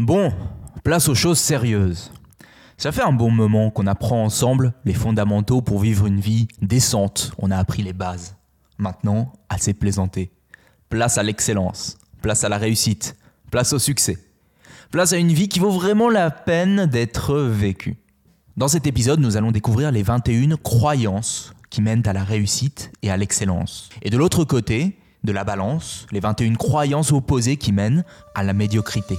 Bon, place aux choses sérieuses. Ça fait un bon moment qu'on apprend ensemble les fondamentaux pour vivre une vie décente. On a appris les bases. Maintenant, assez plaisanté. Place à l'excellence, place à la réussite, place au succès. Place à une vie qui vaut vraiment la peine d'être vécue. Dans cet épisode, nous allons découvrir les 21 croyances qui mènent à la réussite et à l'excellence. Et de l'autre côté, de la balance, les 21 croyances opposées qui mènent à la médiocrité.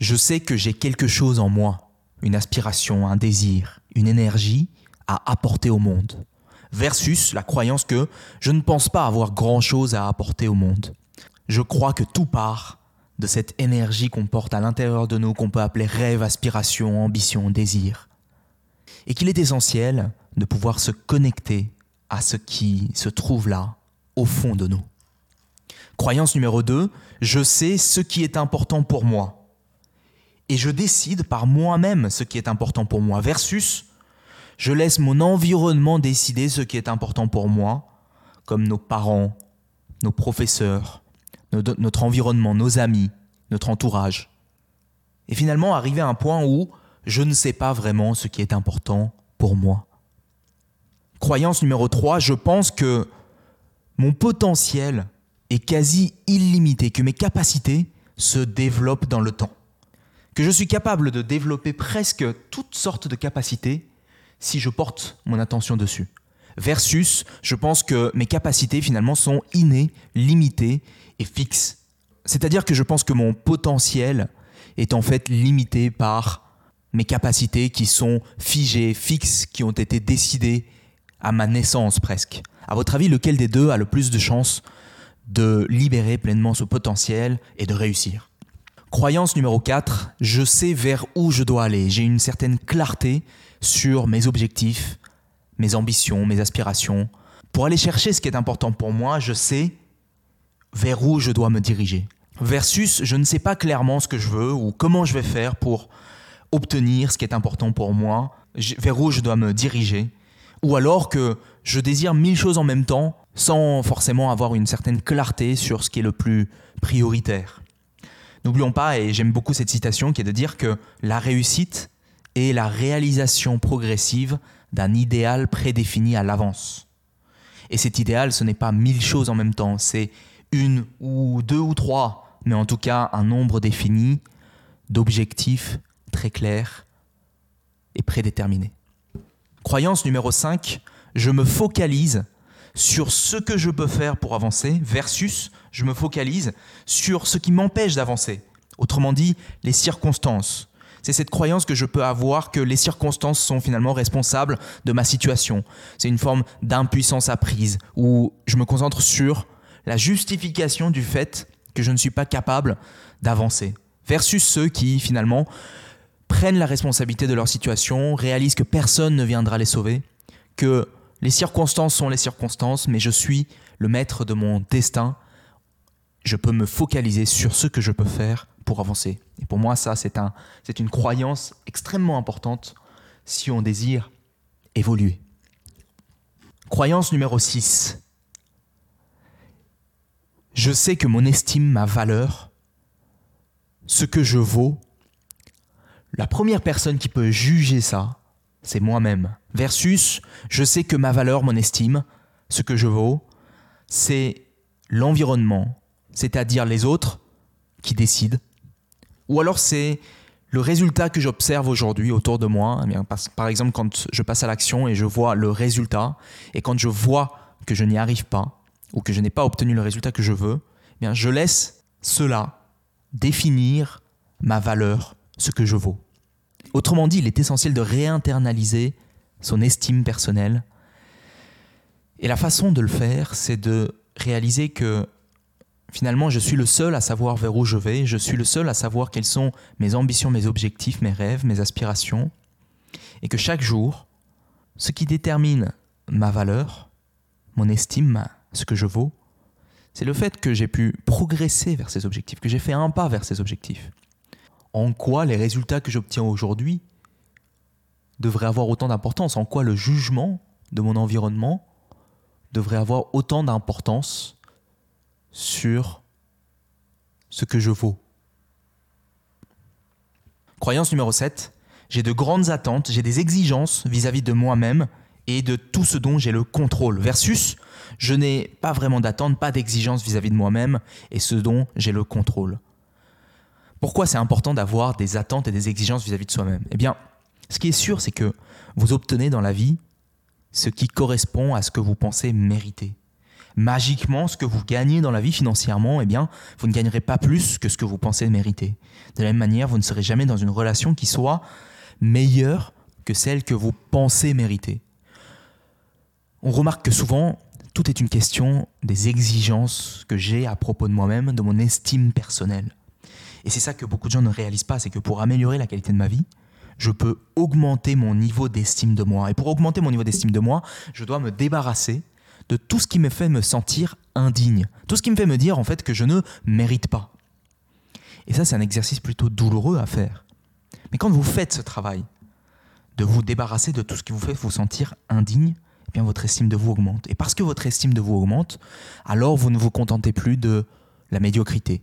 je sais que j'ai quelque chose en moi, une aspiration, un désir, une énergie à apporter au monde, versus la croyance que je ne pense pas avoir grand-chose à apporter au monde. Je crois que tout part de cette énergie qu'on porte à l'intérieur de nous, qu'on peut appeler rêve, aspiration, ambition, désir. Et qu'il est essentiel de pouvoir se connecter à ce qui se trouve là, au fond de nous. Croyance numéro 2, je sais ce qui est important pour moi et je décide par moi-même ce qui est important pour moi, versus je laisse mon environnement décider ce qui est important pour moi, comme nos parents, nos professeurs, notre environnement, nos amis, notre entourage. Et finalement arriver à un point où je ne sais pas vraiment ce qui est important pour moi. Croyance numéro 3, je pense que mon potentiel est quasi illimité, que mes capacités se développent dans le temps que je suis capable de développer presque toutes sortes de capacités si je porte mon attention dessus. Versus, je pense que mes capacités finalement sont innées, limitées et fixes. C'est-à-dire que je pense que mon potentiel est en fait limité par mes capacités qui sont figées, fixes, qui ont été décidées à ma naissance presque. À votre avis, lequel des deux a le plus de chances de libérer pleinement ce potentiel et de réussir? Croyance numéro 4, je sais vers où je dois aller. J'ai une certaine clarté sur mes objectifs, mes ambitions, mes aspirations. Pour aller chercher ce qui est important pour moi, je sais vers où je dois me diriger. Versus, je ne sais pas clairement ce que je veux ou comment je vais faire pour obtenir ce qui est important pour moi, vers où je dois me diriger. Ou alors que je désire mille choses en même temps sans forcément avoir une certaine clarté sur ce qui est le plus prioritaire. N'oublions pas, et j'aime beaucoup cette citation, qui est de dire que la réussite est la réalisation progressive d'un idéal prédéfini à l'avance. Et cet idéal, ce n'est pas mille choses en même temps, c'est une ou deux ou trois, mais en tout cas un nombre défini d'objectifs très clairs et prédéterminés. Croyance numéro 5, je me focalise sur ce que je peux faire pour avancer versus je me focalise sur ce qui m'empêche d'avancer. Autrement dit, les circonstances. C'est cette croyance que je peux avoir que les circonstances sont finalement responsables de ma situation. C'est une forme d'impuissance apprise où je me concentre sur la justification du fait que je ne suis pas capable d'avancer. Versus ceux qui finalement prennent la responsabilité de leur situation, réalisent que personne ne viendra les sauver, que les circonstances sont les circonstances, mais je suis le maître de mon destin. Je peux me focaliser sur ce que je peux faire pour avancer. Et pour moi, ça, c'est un, une croyance extrêmement importante si on désire évoluer. Croyance numéro 6. Je sais que mon estime, ma valeur, ce que je vaux, la première personne qui peut juger ça, c'est moi-même. Versus, je sais que ma valeur, mon estime, ce que je vaux, c'est l'environnement, c'est-à-dire les autres qui décident. Ou alors c'est le résultat que j'observe aujourd'hui autour de moi. Eh par exemple, quand je passe à l'action et je vois le résultat, et quand je vois que je n'y arrive pas, ou que je n'ai pas obtenu le résultat que je veux, eh je laisse cela définir ma valeur, ce que je vaux. Autrement dit, il est essentiel de réinternaliser son estime personnelle. Et la façon de le faire, c'est de réaliser que finalement, je suis le seul à savoir vers où je vais, je suis le seul à savoir quelles sont mes ambitions, mes objectifs, mes rêves, mes aspirations, et que chaque jour, ce qui détermine ma valeur, mon estime, ce que je vaux, c'est le fait que j'ai pu progresser vers ces objectifs, que j'ai fait un pas vers ces objectifs. En quoi les résultats que j'obtiens aujourd'hui devraient avoir autant d'importance En quoi le jugement de mon environnement devrait avoir autant d'importance sur ce que je vaux Croyance numéro 7, j'ai de grandes attentes, j'ai des exigences vis-à-vis de moi-même et de tout ce dont j'ai le contrôle. Versus, je n'ai pas vraiment d'attentes, pas d'exigences vis-à-vis de moi-même et ce dont j'ai le contrôle. Pourquoi c'est important d'avoir des attentes et des exigences vis-à-vis de soi-même? Eh bien, ce qui est sûr, c'est que vous obtenez dans la vie ce qui correspond à ce que vous pensez mériter. Magiquement, ce que vous gagnez dans la vie financièrement, eh bien, vous ne gagnerez pas plus que ce que vous pensez mériter. De la même manière, vous ne serez jamais dans une relation qui soit meilleure que celle que vous pensez mériter. On remarque que souvent, tout est une question des exigences que j'ai à propos de moi-même, de mon estime personnelle. Et c'est ça que beaucoup de gens ne réalisent pas, c'est que pour améliorer la qualité de ma vie, je peux augmenter mon niveau d'estime de moi. Et pour augmenter mon niveau d'estime de moi, je dois me débarrasser de tout ce qui me fait me sentir indigne, tout ce qui me fait me dire en fait que je ne mérite pas. Et ça, c'est un exercice plutôt douloureux à faire. Mais quand vous faites ce travail, de vous débarrasser de tout ce qui vous fait vous sentir indigne, eh bien votre estime de vous augmente. Et parce que votre estime de vous augmente, alors vous ne vous contentez plus de la médiocrité.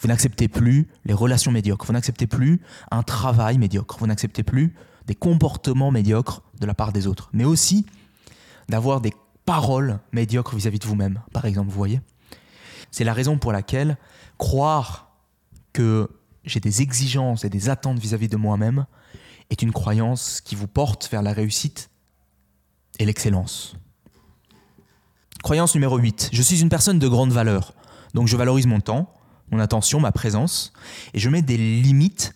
Vous n'acceptez plus les relations médiocres, vous n'acceptez plus un travail médiocre, vous n'acceptez plus des comportements médiocres de la part des autres, mais aussi d'avoir des paroles médiocres vis-à-vis de vous-même, par exemple, vous voyez. C'est la raison pour laquelle croire que j'ai des exigences et des attentes vis-à-vis de moi-même est une croyance qui vous porte vers la réussite et l'excellence. Croyance numéro 8. Je suis une personne de grande valeur. Donc je valorise mon temps, mon attention, ma présence, et je mets des limites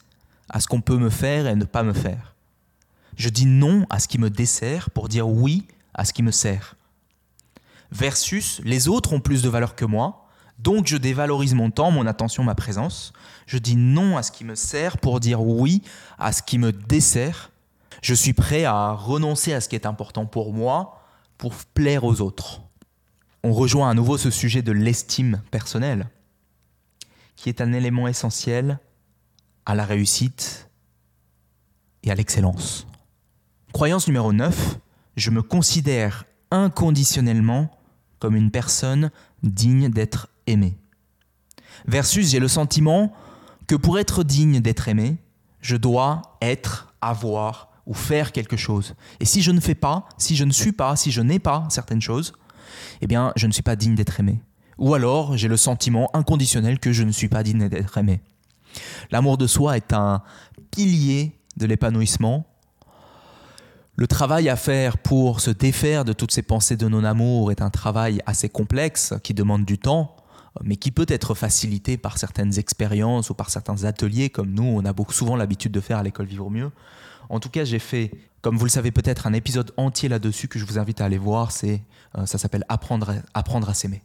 à ce qu'on peut me faire et ne pas me faire. Je dis non à ce qui me dessert pour dire oui à ce qui me sert. Versus les autres ont plus de valeur que moi, donc je dévalorise mon temps, mon attention, ma présence. Je dis non à ce qui me sert pour dire oui à ce qui me dessert. Je suis prêt à renoncer à ce qui est important pour moi pour plaire aux autres. On rejoint à nouveau ce sujet de l'estime personnelle, qui est un élément essentiel à la réussite et à l'excellence. Croyance numéro 9, je me considère inconditionnellement comme une personne digne d'être aimé. Versus j'ai le sentiment que pour être digne d'être aimé, je dois être, avoir ou faire quelque chose. Et si je ne fais pas, si je ne suis pas, si je n'ai pas certaines choses, eh bien, je ne suis pas digne d'être aimé. Ou alors, j'ai le sentiment inconditionnel que je ne suis pas digne d'être aimé. L'amour de soi est un pilier de l'épanouissement. Le travail à faire pour se défaire de toutes ces pensées de non-amour est un travail assez complexe qui demande du temps mais qui peut être facilité par certaines expériences ou par certains ateliers comme nous, on a beaucoup, souvent l'habitude de faire à l'école Vivre Mieux. En tout cas, j'ai fait, comme vous le savez peut-être, un épisode entier là-dessus que je vous invite à aller voir. C'est, euh, ça s'appelle apprendre, apprendre à s'aimer.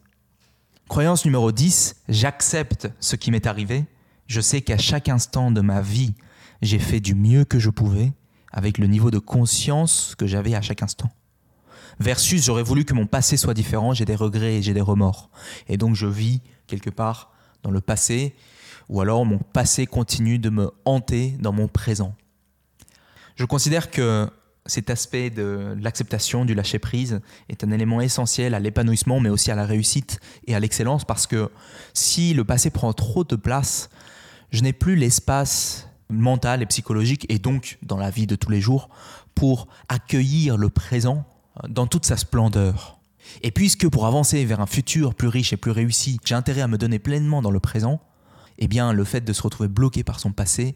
Croyance numéro 10, j'accepte ce qui m'est arrivé. Je sais qu'à chaque instant de ma vie, j'ai fait du mieux que je pouvais avec le niveau de conscience que j'avais à chaque instant versus j'aurais voulu que mon passé soit différent, j'ai des regrets et j'ai des remords. Et donc je vis quelque part dans le passé, ou alors mon passé continue de me hanter dans mon présent. Je considère que cet aspect de l'acceptation, du lâcher-prise, est un élément essentiel à l'épanouissement, mais aussi à la réussite et à l'excellence, parce que si le passé prend trop de place, je n'ai plus l'espace mental et psychologique, et donc dans la vie de tous les jours, pour accueillir le présent dans toute sa splendeur. Et puisque pour avancer vers un futur plus riche et plus réussi, j'ai intérêt à me donner pleinement dans le présent, eh bien le fait de se retrouver bloqué par son passé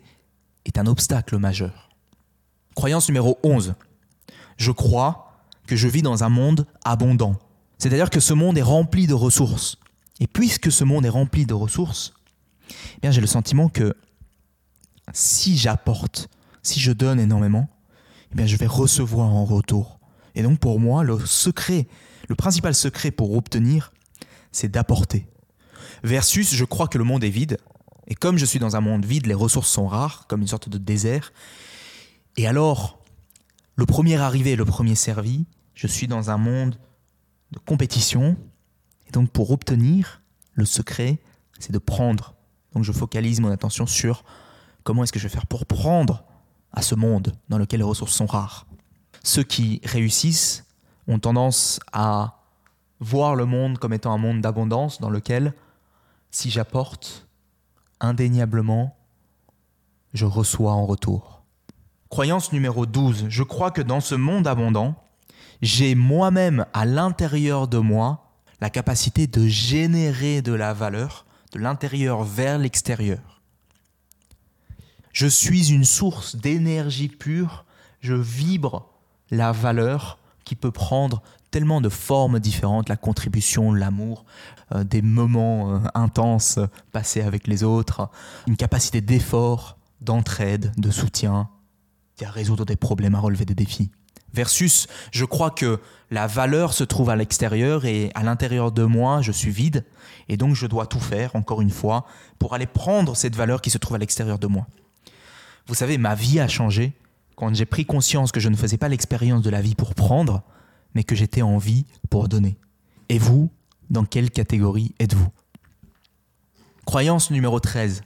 est un obstacle majeur. Croyance numéro 11. Je crois que je vis dans un monde abondant. C'est-à-dire que ce monde est rempli de ressources. Et puisque ce monde est rempli de ressources, eh j'ai le sentiment que si j'apporte, si je donne énormément, eh bien je vais recevoir en retour. Et donc pour moi, le secret, le principal secret pour obtenir, c'est d'apporter. Versus, je crois que le monde est vide. Et comme je suis dans un monde vide, les ressources sont rares, comme une sorte de désert. Et alors, le premier arrivé, le premier servi, je suis dans un monde de compétition. Et donc, pour obtenir le secret, c'est de prendre. Donc, je focalise mon attention sur comment est-ce que je vais faire pour prendre à ce monde dans lequel les ressources sont rares. Ceux qui réussissent ont tendance à voir le monde comme étant un monde d'abondance dans lequel, si j'apporte, indéniablement, je reçois en retour. Croyance numéro 12. Je crois que dans ce monde abondant, j'ai moi-même à l'intérieur de moi la capacité de générer de la valeur de l'intérieur vers l'extérieur. Je suis une source d'énergie pure, je vibre la valeur qui peut prendre tellement de formes différentes, la contribution, l'amour, euh, des moments euh, intenses passés avec les autres, une capacité d'effort, d'entraide, de soutien, à résoudre des problèmes, à relever des défis. Versus, je crois que la valeur se trouve à l'extérieur et à l'intérieur de moi, je suis vide, et donc je dois tout faire, encore une fois, pour aller prendre cette valeur qui se trouve à l'extérieur de moi. Vous savez, ma vie a changé quand j'ai pris conscience que je ne faisais pas l'expérience de la vie pour prendre, mais que j'étais en vie pour donner. Et vous, dans quelle catégorie êtes-vous? Croyance numéro 13.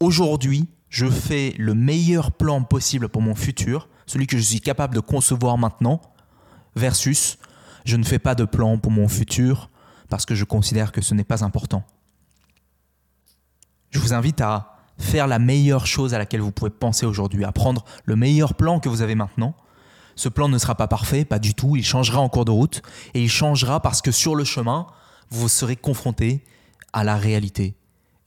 Aujourd'hui, je fais le meilleur plan possible pour mon futur, celui que je suis capable de concevoir maintenant, versus je ne fais pas de plan pour mon futur parce que je considère que ce n'est pas important. Je vous invite à faire la meilleure chose à laquelle vous pouvez penser aujourd'hui, à prendre le meilleur plan que vous avez maintenant. Ce plan ne sera pas parfait, pas du tout, il changera en cours de route, et il changera parce que sur le chemin, vous serez confronté à la réalité.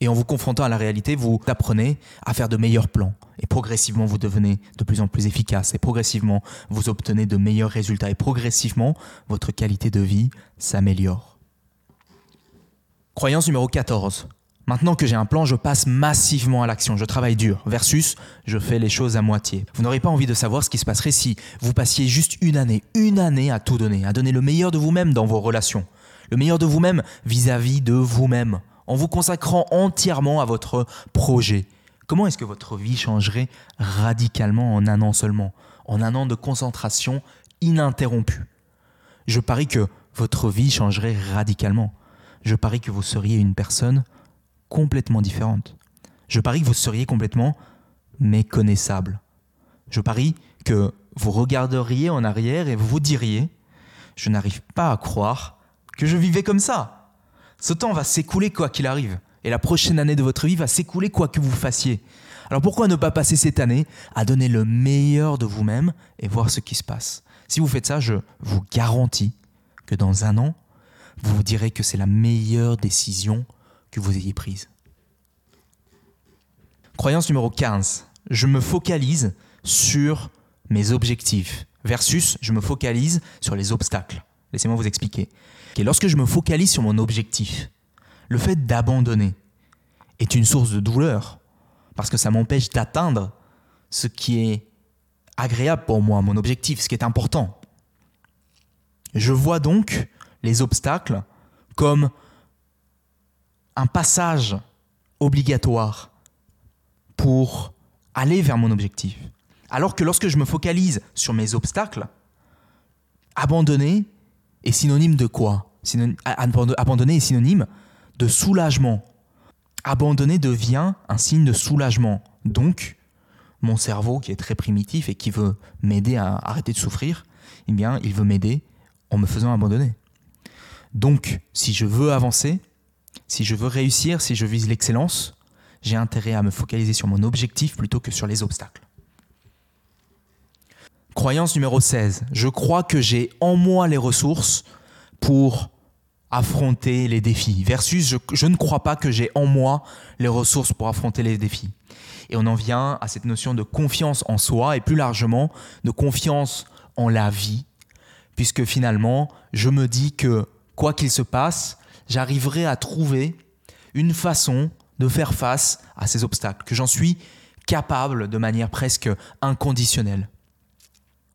Et en vous confrontant à la réalité, vous apprenez à faire de meilleurs plans. Et progressivement, vous devenez de plus en plus efficace. Et progressivement, vous obtenez de meilleurs résultats. Et progressivement, votre qualité de vie s'améliore. Croyance numéro 14. Maintenant que j'ai un plan, je passe massivement à l'action, je travaille dur, versus je fais les choses à moitié. Vous n'aurez pas envie de savoir ce qui se passerait si vous passiez juste une année, une année à tout donner, à donner le meilleur de vous-même dans vos relations, le meilleur de vous-même vis-à-vis de vous-même, en vous consacrant entièrement à votre projet. Comment est-ce que votre vie changerait radicalement en un an seulement, en un an de concentration ininterrompue? Je parie que votre vie changerait radicalement. Je parie que vous seriez une personne complètement différente. Je parie que vous seriez complètement méconnaissable. Je parie que vous regarderiez en arrière et vous vous diriez Je n'arrive pas à croire que je vivais comme ça. Ce temps va s'écouler quoi qu'il arrive. Et la prochaine année de votre vie va s'écouler quoi que vous fassiez. Alors pourquoi ne pas passer cette année à donner le meilleur de vous-même et voir ce qui se passe? Si vous faites ça, je vous garantis que dans un an, vous vous direz que c'est la meilleure décision que vous ayez prise. Croyance numéro 15. Je me focalise sur mes objectifs versus je me focalise sur les obstacles. Laissez-moi vous expliquer. Et lorsque je me focalise sur mon objectif, le fait d'abandonner est une source de douleur parce que ça m'empêche d'atteindre ce qui est agréable pour moi, mon objectif, ce qui est important. Je vois donc les obstacles comme un passage obligatoire pour aller vers mon objectif. Alors que lorsque je me focalise sur mes obstacles, abandonner est synonyme de quoi Abandonner est synonyme de soulagement. Abandonner devient un signe de soulagement. Donc, mon cerveau qui est très primitif et qui veut m'aider à arrêter de souffrir, eh bien, il veut m'aider en me faisant abandonner. Donc, si je veux avancer, si je veux réussir, si je vise l'excellence, j'ai intérêt à me focaliser sur mon objectif plutôt que sur les obstacles. Croyance numéro 16. Je crois que j'ai en moi les ressources pour affronter les défis. Versus, je, ne crois pas que j'ai en moi les ressources pour affronter les défis. Et on en vient à cette notion de confiance en soi et plus largement de confiance en la vie, puisque finalement, je me dis que quoi qu'il se passe, j'arriverai à trouver une façon de faire face à ces obstacles, que j'en suis capable de manière presque inconditionnelle.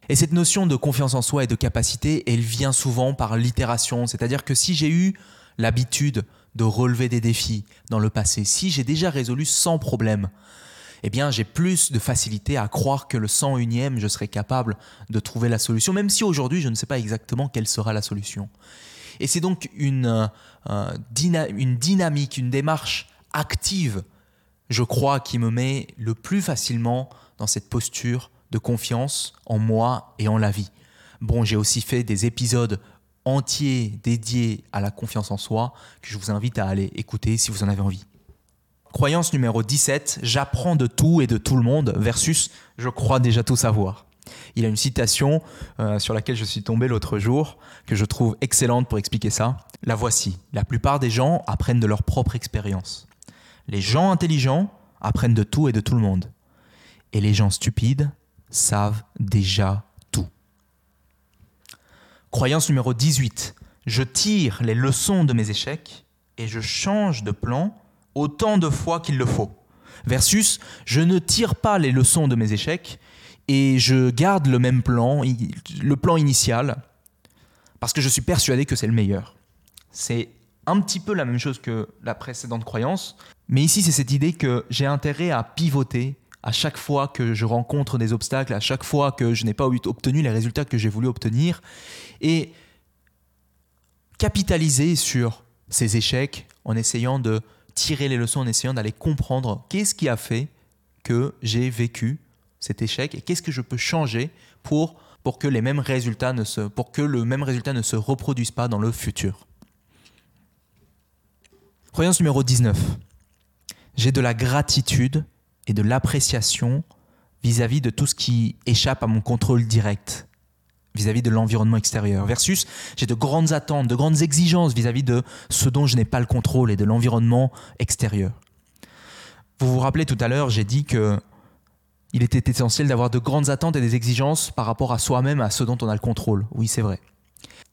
Et cette notion de confiance en soi et de capacité, elle vient souvent par l'itération, c'est-à-dire que si j'ai eu l'habitude de relever des défis dans le passé, si j'ai déjà résolu sans problème, eh bien j'ai plus de facilité à croire que le 101e, je serai capable de trouver la solution, même si aujourd'hui je ne sais pas exactement quelle sera la solution. Et c'est donc une, euh, une dynamique, une démarche active, je crois, qui me met le plus facilement dans cette posture de confiance en moi et en la vie. Bon, j'ai aussi fait des épisodes entiers dédiés à la confiance en soi que je vous invite à aller écouter si vous en avez envie. Croyance numéro 17, j'apprends de tout et de tout le monde versus je crois déjà tout savoir. Il a une citation euh, sur laquelle je suis tombé l'autre jour que je trouve excellente pour expliquer ça. La voici. La plupart des gens apprennent de leur propre expérience. Les gens intelligents apprennent de tout et de tout le monde. Et les gens stupides savent déjà tout. Croyance numéro 18. Je tire les leçons de mes échecs et je change de plan autant de fois qu'il le faut. Versus, je ne tire pas les leçons de mes échecs et je garde le même plan, le plan initial, parce que je suis persuadé que c'est le meilleur. C'est un petit peu la même chose que la précédente croyance, mais ici c'est cette idée que j'ai intérêt à pivoter à chaque fois que je rencontre des obstacles, à chaque fois que je n'ai pas obtenu les résultats que j'ai voulu obtenir, et capitaliser sur ces échecs en essayant de tirer les leçons en essayant d'aller comprendre qu'est-ce qui a fait que j'ai vécu cet échec et qu'est-ce que je peux changer pour, pour, que les mêmes résultats ne se, pour que le même résultat ne se reproduise pas dans le futur. Croyance numéro 19. J'ai de la gratitude et de l'appréciation vis-à-vis de tout ce qui échappe à mon contrôle direct vis-à-vis de l'environnement extérieur, versus j'ai de grandes attentes, de grandes exigences vis-à-vis de ce dont je n'ai pas le contrôle et de l'environnement extérieur. Vous vous rappelez tout à l'heure, j'ai dit que il était essentiel d'avoir de grandes attentes et des exigences par rapport à soi-même, à ce dont on a le contrôle. Oui, c'est vrai.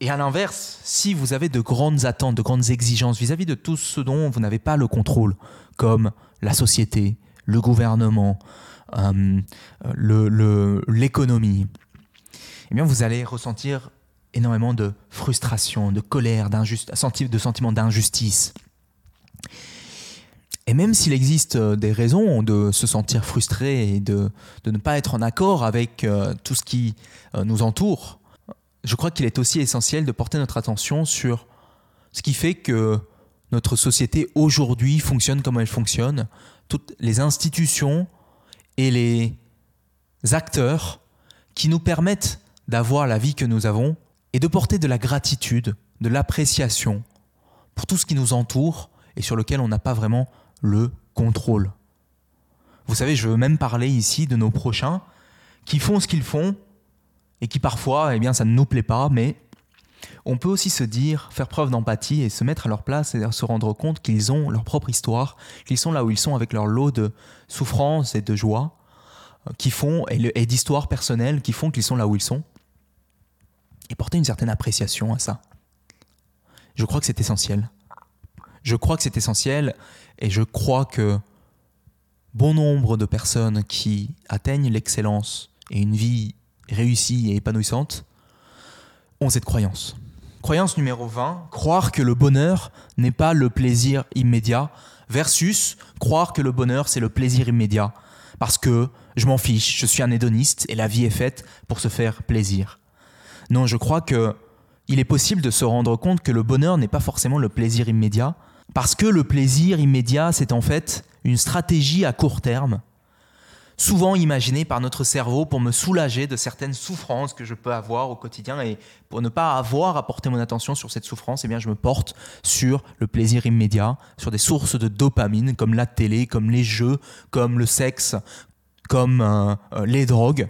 Et à l'inverse, si vous avez de grandes attentes, de grandes exigences vis-à-vis de tout ce dont vous n'avez pas le contrôle, comme la société, le gouvernement, euh, l'économie, eh bien vous allez ressentir énormément de frustration, de colère, de sentiments d'injustice. Et même s'il existe euh, des raisons de se sentir frustré et de, ne pas être en accord avec euh, tout ce qui nous entoure, je crois qu'il est aussi essentiel de porter notre attention sur ce qui fait que notre société aujourd'hui fonctionne comme elle fonctionne, toutes les institutions et les acteurs qui nous permettent d'avoir la vie que nous avons et de porter de la gratitude, de l'appréciation pour tout ce qui nous entoure et sur lequel on n'a pas vraiment le contrôle. Vous savez, je veux même parler ici de nos prochains qui font ce qu'ils font et qui parfois, eh bien, ça ne nous plaît pas, mais on peut aussi se dire, faire preuve d'empathie et se mettre à leur place et se rendre compte qu'ils ont leur propre histoire, qu'ils sont là où ils sont avec leur lot de souffrance et de joie, euh, qui font, et d'histoires personnelles qui font qu'ils sont là où ils sont et porter une certaine appréciation à ça. Je crois que c'est essentiel. Je crois que c'est essentiel et je crois que bon nombre de personnes qui atteignent l'excellence et une vie réussie et épanouissante cette croyance. Croyance numéro 20, croire que le bonheur n'est pas le plaisir immédiat versus croire que le bonheur c'est le plaisir immédiat parce que je m'en fiche, je suis un hédoniste et la vie est faite pour se faire plaisir. Non, je crois que il est possible de se rendre compte que le bonheur n'est pas forcément le plaisir immédiat, parce que le plaisir immédiat, c'est en fait une stratégie à court terme, souvent imaginée par notre cerveau pour me soulager de certaines souffrances que je peux avoir au quotidien et pour ne pas avoir à porter mon attention sur cette souffrance, eh bien je me porte sur le plaisir immédiat, sur des sources de dopamine comme la télé, comme les jeux, comme le sexe, comme euh, euh, les drogues.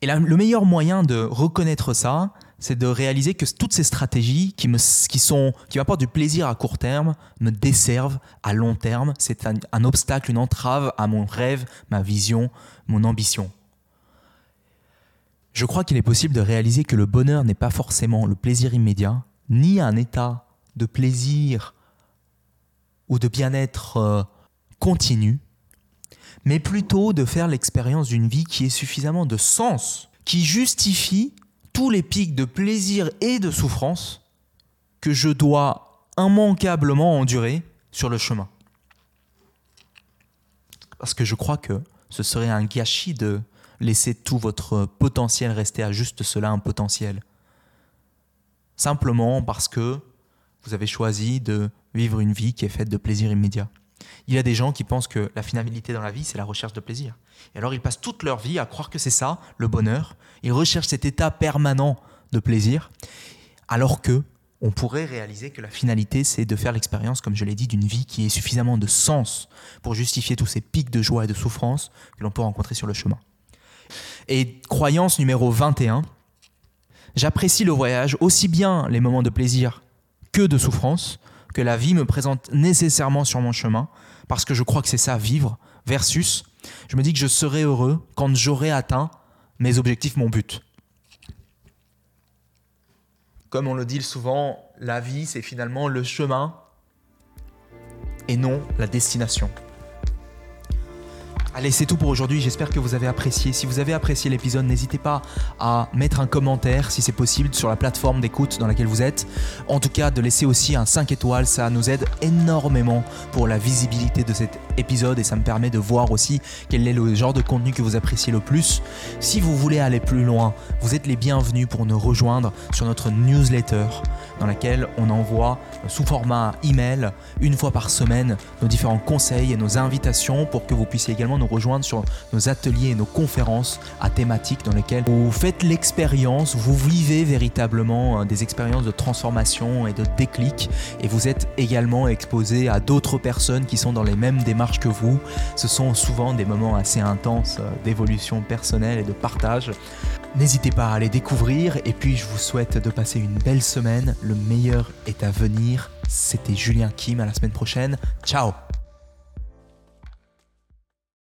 Et le meilleur moyen de reconnaître ça, c'est de réaliser que toutes ces stratégies qui me, qui sont, qui m'apportent du plaisir à court terme, me desservent à long terme. C'est un, obstacle, une entrave à mon rêve, ma vision, mon ambition. Je crois qu'il est possible de réaliser que le bonheur n'est pas forcément le plaisir immédiat, ni un état de plaisir ou de bien-être euh, continu, mais plutôt de faire l'expérience d'une vie qui ait suffisamment de sens, qui justifie tous les pics de plaisir et de souffrance que je dois immanquablement endurer sur le chemin. Parce que je crois que ce serait un gâchis de laisser tout votre potentiel rester à juste cela, un potentiel. Simplement parce que vous avez choisi de vivre une vie qui est faite de plaisir immédiat. Il y a des gens qui pensent que la finalité dans la vie, c'est la recherche de plaisir. Et alors ils passent toute leur vie à croire que c'est ça, le bonheur. Ils recherchent cet état permanent de plaisir, alors que on pourrait réaliser que la finalité, c'est de faire l'expérience, comme je l'ai dit, d'une vie qui ait suffisamment de sens pour justifier tous ces pics de joie et de souffrance que l'on peut rencontrer sur le chemin. Et croyance numéro 21, j'apprécie le voyage, aussi bien les moments de plaisir que de souffrance, que la vie me présente nécessairement sur mon chemin, parce que je crois que c'est ça, vivre, versus, je me dis que je serai heureux quand j'aurai atteint mes objectifs, mon but. Comme on le dit souvent, la vie, c'est finalement le chemin et non la destination. Allez, c'est tout pour aujourd'hui. J'espère que vous avez apprécié. Si vous avez apprécié l'épisode, n'hésitez pas à mettre un commentaire si c'est possible sur la plateforme d'écoute dans laquelle vous êtes. En tout cas, de laisser aussi un 5 étoiles, ça nous aide énormément pour la visibilité de cet épisode et ça me permet de voir aussi quel est le genre de contenu que vous appréciez le plus. Si vous voulez aller plus loin, vous êtes les bienvenus pour nous rejoindre sur notre newsletter dans laquelle on envoie sous format email une fois par semaine nos différents conseils et nos invitations pour que vous puissiez également nous rejoindre sur nos ateliers et nos conférences à thématiques dans lesquelles vous faites l'expérience, vous vivez véritablement euh, des expériences de transformation et de déclic et vous êtes également exposé à d'autres personnes qui sont dans les mêmes démarches que vous. Ce sont souvent des moments assez intenses euh, d'évolution personnelle et de partage. N'hésitez pas à aller découvrir et puis je vous souhaite de passer une belle semaine. Le meilleur est à venir. C'était Julien Kim à la semaine prochaine. Ciao